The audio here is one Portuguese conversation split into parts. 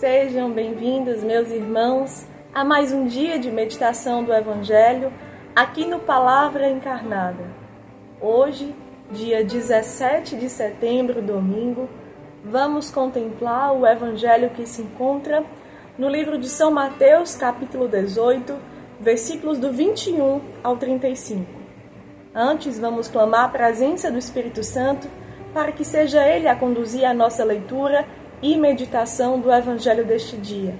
Sejam bem-vindos, meus irmãos, a mais um dia de meditação do Evangelho aqui no Palavra Encarnada. Hoje, dia 17 de setembro, domingo, vamos contemplar o Evangelho que se encontra no livro de São Mateus, capítulo 18, versículos do 21 ao 35. Antes, vamos clamar a presença do Espírito Santo para que seja Ele a conduzir a nossa leitura e meditação do Evangelho deste dia.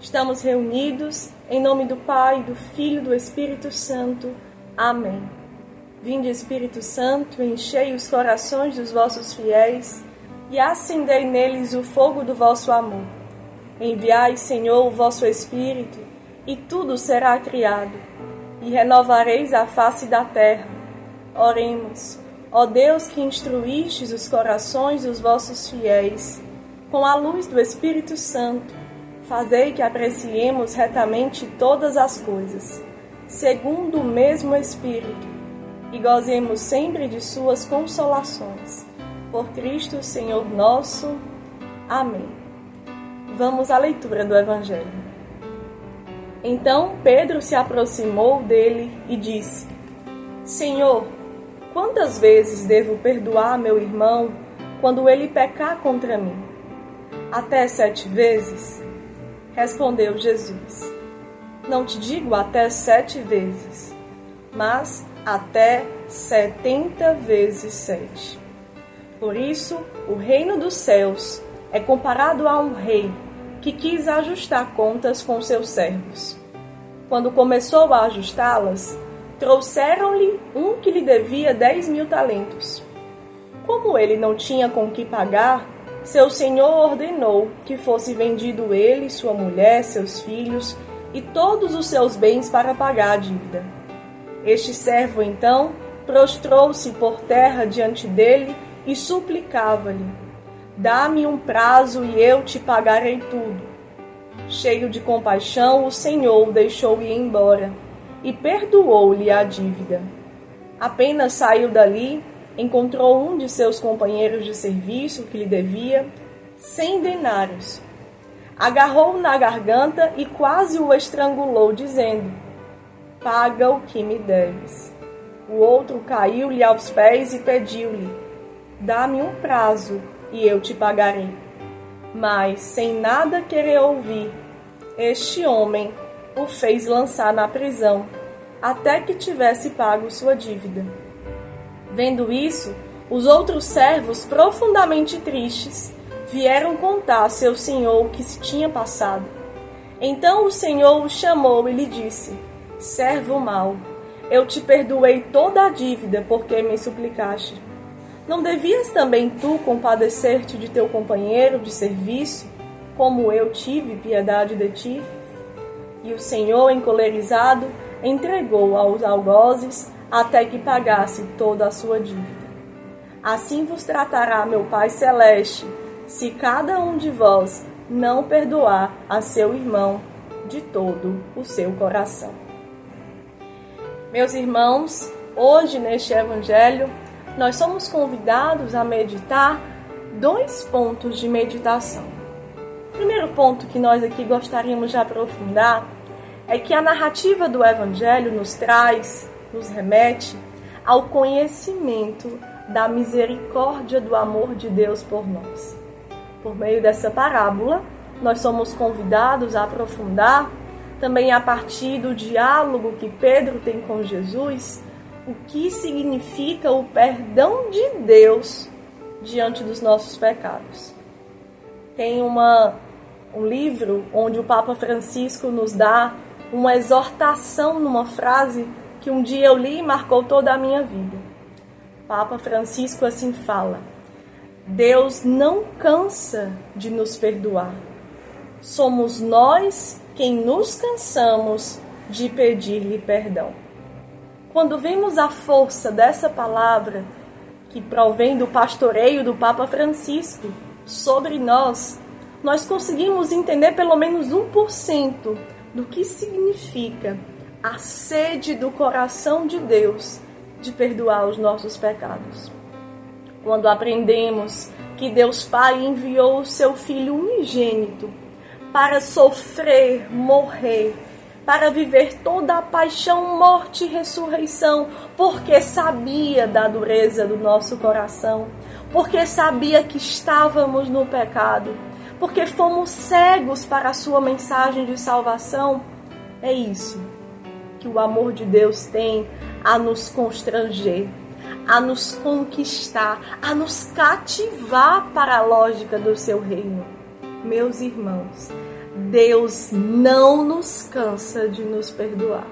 Estamos reunidos em nome do Pai, do Filho e do Espírito Santo. Amém. Vinde, Espírito Santo, enchei os corações dos vossos fiéis e acendei neles o fogo do vosso amor. Enviai, Senhor, o vosso Espírito, e tudo será criado, e renovareis a face da terra. Oremos. Ó Deus que instruístes os corações dos vossos fiéis, com a luz do Espírito Santo, fazei que apreciemos retamente todas as coisas, segundo o mesmo Espírito, e gozemos sempre de suas consolações. Por Cristo, Senhor nosso. Amém. Vamos à leitura do Evangelho. Então Pedro se aproximou dele e disse: Senhor, Quantas vezes devo perdoar meu irmão quando ele pecar contra mim? Até sete vezes? Respondeu Jesus. Não te digo até sete vezes, mas até setenta vezes sete. Por isso, o reino dos céus é comparado a um rei que quis ajustar contas com seus servos. Quando começou a ajustá-las, trouxeram-lhe um que lhe devia dez mil talentos. Como ele não tinha com que pagar, seu senhor ordenou que fosse vendido ele, sua mulher, seus filhos e todos os seus bens para pagar a dívida. Este servo então prostrou-se por terra diante dele e suplicava-lhe: Dá-me um prazo e eu te pagarei tudo. Cheio de compaixão, o senhor o deixou ir embora e perdoou-lhe a dívida. Apenas saiu dali, encontrou um de seus companheiros de serviço que lhe devia cem denários. Agarrou-o na garganta e quase o estrangulou, dizendo: Paga o que me deves. O outro caiu-lhe aos pés e pediu-lhe: Dá-me um prazo e eu te pagarei. Mas, sem nada querer ouvir, este homem o fez lançar na prisão, até que tivesse pago sua dívida. Vendo isso, os outros servos, profundamente tristes, vieram contar a seu senhor o que se tinha passado. Então o senhor o chamou e lhe disse: Servo mau, eu te perdoei toda a dívida porque me suplicaste. Não devias também tu compadecer-te de teu companheiro de serviço, como eu tive piedade de ti? E o Senhor, encolerizado, entregou aos algozes até que pagasse toda a sua dívida. Assim vos tratará meu Pai Celeste, se cada um de vós não perdoar a seu irmão de todo o seu coração. Meus irmãos, hoje neste Evangelho, nós somos convidados a meditar dois pontos de meditação. O primeiro ponto que nós aqui gostaríamos de aprofundar é que a narrativa do Evangelho nos traz, nos remete ao conhecimento da misericórdia do amor de Deus por nós. Por meio dessa parábola, nós somos convidados a aprofundar, também a partir do diálogo que Pedro tem com Jesus, o que significa o perdão de Deus diante dos nossos pecados. Tem uma, um livro onde o Papa Francisco nos dá uma exortação numa frase que um dia eu li e marcou toda a minha vida. Papa Francisco assim fala: Deus não cansa de nos perdoar. Somos nós quem nos cansamos de pedir-lhe perdão. Quando vemos a força dessa palavra, que provém do pastoreio do Papa Francisco, sobre nós, nós conseguimos entender pelo menos 1% do que significa a sede do coração de Deus de perdoar os nossos pecados. Quando aprendemos que Deus Pai enviou o seu Filho unigênito para sofrer, morrer, para viver toda a paixão, morte e ressurreição, porque sabia da dureza do nosso coração, porque sabia que estávamos no pecado, porque fomos cegos para a sua mensagem de salvação. É isso que o amor de Deus tem a nos constranger, a nos conquistar, a nos cativar para a lógica do seu reino. Meus irmãos, Deus não nos cansa de nos perdoar.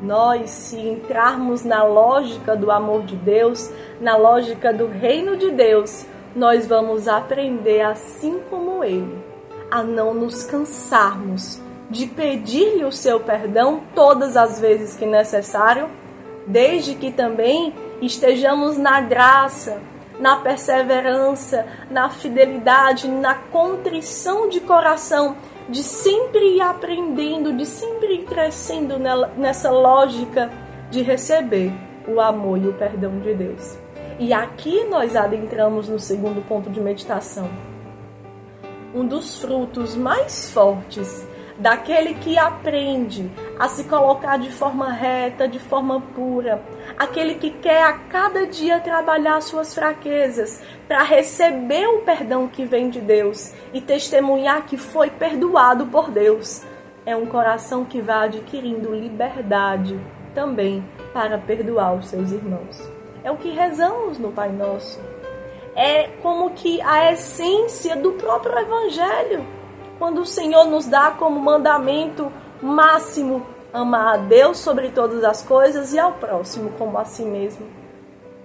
Nós, se entrarmos na lógica do amor de Deus, na lógica do reino de Deus, nós vamos aprender, assim como Ele, a não nos cansarmos de pedir-lhe o seu perdão todas as vezes que necessário, desde que também estejamos na graça, na perseverança, na fidelidade, na contrição de coração, de sempre ir aprendendo, de sempre ir crescendo nessa lógica de receber o amor e o perdão de Deus. E aqui nós adentramos no segundo ponto de meditação. Um dos frutos mais fortes daquele que aprende a se colocar de forma reta, de forma pura, aquele que quer a cada dia trabalhar suas fraquezas para receber o perdão que vem de Deus e testemunhar que foi perdoado por Deus. É um coração que vai adquirindo liberdade também para perdoar os seus irmãos. É o que rezamos no Pai Nosso. É como que a essência do próprio Evangelho quando o Senhor nos dá como mandamento máximo amar a Deus sobre todas as coisas e ao próximo como a si mesmo.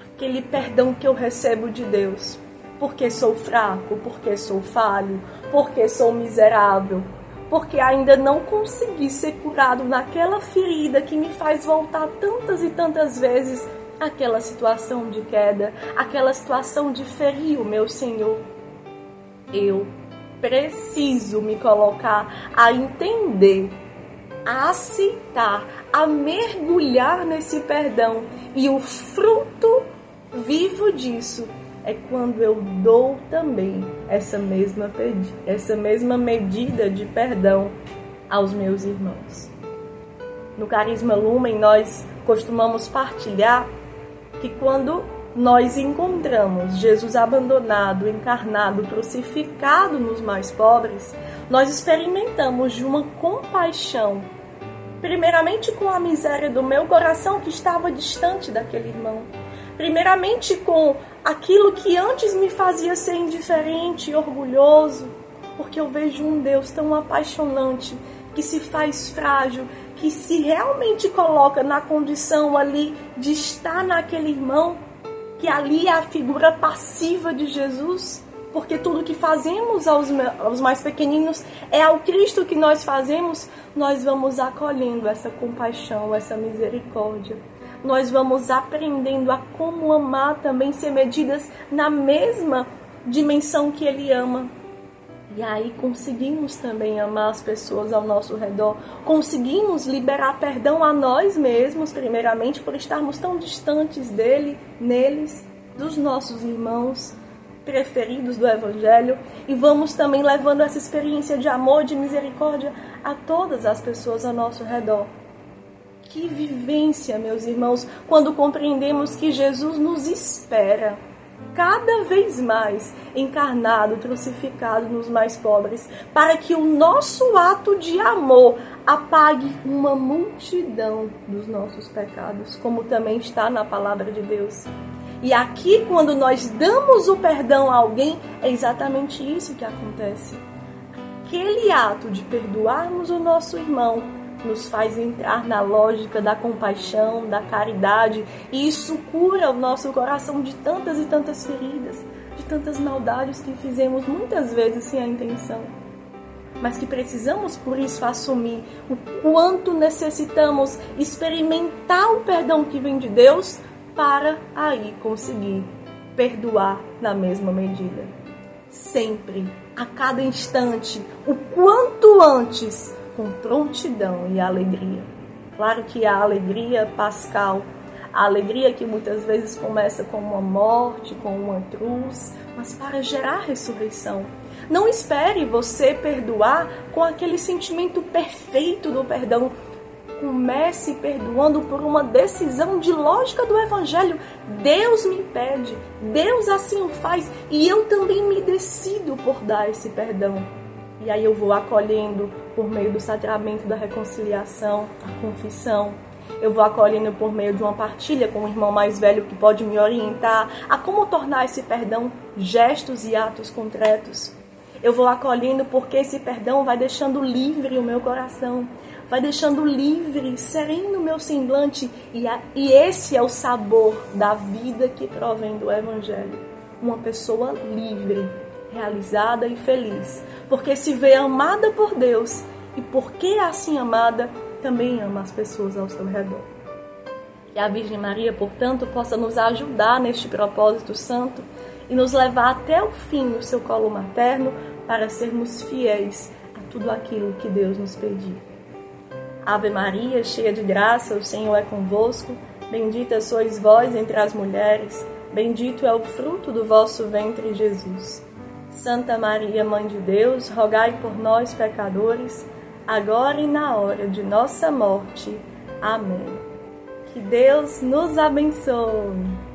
Aquele perdão que eu recebo de Deus, porque sou fraco, porque sou falho, porque sou miserável, porque ainda não consegui ser curado naquela ferida que me faz voltar tantas e tantas vezes àquela situação de queda, aquela situação de ferir o meu Senhor. Eu preciso me colocar a entender, a aceitar, a mergulhar nesse perdão. E o fruto vivo disso é quando eu dou também essa mesma, essa mesma medida de perdão aos meus irmãos. No Carisma Lumen, nós costumamos partilhar que quando nós encontramos Jesus abandonado, encarnado, crucificado nos mais pobres, nós experimentamos de uma compaixão, primeiramente com a miséria do meu coração que estava distante daquele irmão, primeiramente com aquilo que antes me fazia ser indiferente e orgulhoso, porque eu vejo um Deus tão apaixonante que se faz frágil, que se realmente coloca na condição ali de estar naquele irmão que ali é a figura passiva de Jesus, porque tudo que fazemos aos, aos mais pequeninos é ao Cristo que nós fazemos, nós vamos acolhendo essa compaixão, essa misericórdia. Nós vamos aprendendo a como amar também ser medidas na mesma dimensão que Ele ama. E aí conseguimos também amar as pessoas ao nosso redor, conseguimos liberar perdão a nós mesmos, primeiramente por estarmos tão distantes dele, neles, dos nossos irmãos preferidos do Evangelho, e vamos também levando essa experiência de amor, de misericórdia a todas as pessoas ao nosso redor. Que vivência, meus irmãos, quando compreendemos que Jesus nos espera cada vez mais encarnado, crucificado nos mais pobres, para que o nosso ato de amor apague uma multidão dos nossos pecados, como também está na palavra de Deus. E aqui, quando nós damos o perdão a alguém, é exatamente isso que acontece. Aquele ato de perdoarmos o nosso irmão nos faz entrar na lógica da compaixão, da caridade, e isso cura o nosso coração de tantas e tantas feridas, de tantas maldades que fizemos muitas vezes sem a intenção. Mas que precisamos por isso assumir o quanto necessitamos experimentar o perdão que vem de Deus para aí conseguir perdoar na mesma medida. Sempre, a cada instante, o quanto antes com prontidão e alegria. Claro que a alegria pascal, a alegria que muitas vezes começa com uma morte, com uma cruz, mas para gerar ressurreição. Não espere você perdoar com aquele sentimento perfeito do perdão. Comece perdoando por uma decisão de lógica do Evangelho. Deus me pede, Deus assim o faz e eu também me decido por dar esse perdão. E aí eu vou acolhendo por meio do sacramento da reconciliação, a confissão, eu vou acolhendo por meio de uma partilha com um irmão mais velho que pode me orientar a como tornar esse perdão gestos e atos concretos. Eu vou acolhendo porque esse perdão vai deixando livre o meu coração, vai deixando livre, sereno o meu semblante, e, a, e esse é o sabor da vida que provém do Evangelho. Uma pessoa livre, realizada e feliz, porque se vê amada por Deus e porque assim amada, também ama as pessoas ao seu redor. Que a Virgem Maria, portanto, possa nos ajudar neste propósito santo e nos levar até o fim no seu colo materno para sermos fiéis a tudo aquilo que Deus nos pediu. Ave Maria, cheia de graça, o Senhor é convosco. Bendita sois vós entre as mulheres, bendito é o fruto do vosso ventre, Jesus. Santa Maria, Mãe de Deus, rogai por nós, pecadores agora e na hora de nossa morte. Amém. Que Deus nos abençoe.